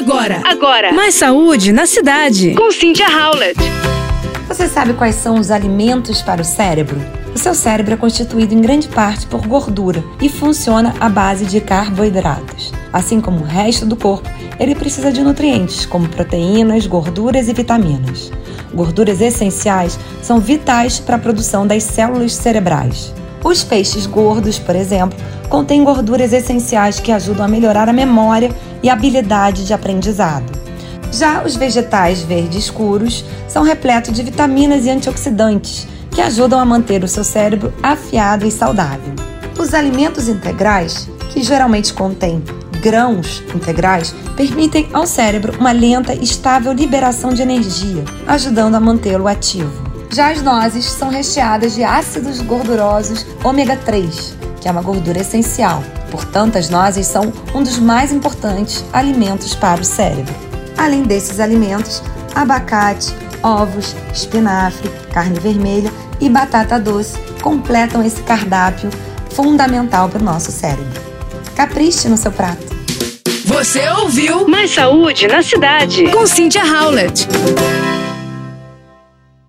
Agora, Agora, mais saúde na cidade. com Cynthia Howlett. Você sabe quais são os alimentos para o cérebro? O seu cérebro é constituído em grande parte por gordura e funciona à base de carboidratos. Assim como o resto do corpo, ele precisa de nutrientes como proteínas, gorduras e vitaminas. Gorduras essenciais são vitais para a produção das células cerebrais. Os peixes gordos, por exemplo, contêm gorduras essenciais que ajudam a melhorar a memória e a habilidade de aprendizado. Já os vegetais verdes escuros são repletos de vitaminas e antioxidantes que ajudam a manter o seu cérebro afiado e saudável. Os alimentos integrais, que geralmente contêm grãos integrais, permitem ao cérebro uma lenta e estável liberação de energia, ajudando a mantê-lo ativo. Já as nozes são recheadas de ácidos gordurosos ômega 3, que é uma gordura essencial. Portanto, as nozes são um dos mais importantes alimentos para o cérebro. Além desses alimentos, abacate, ovos, espinafre, carne vermelha e batata doce completam esse cardápio fundamental para o nosso cérebro. Capriche no seu prato. Você ouviu Mais saúde na cidade. com Cynthia Howlett.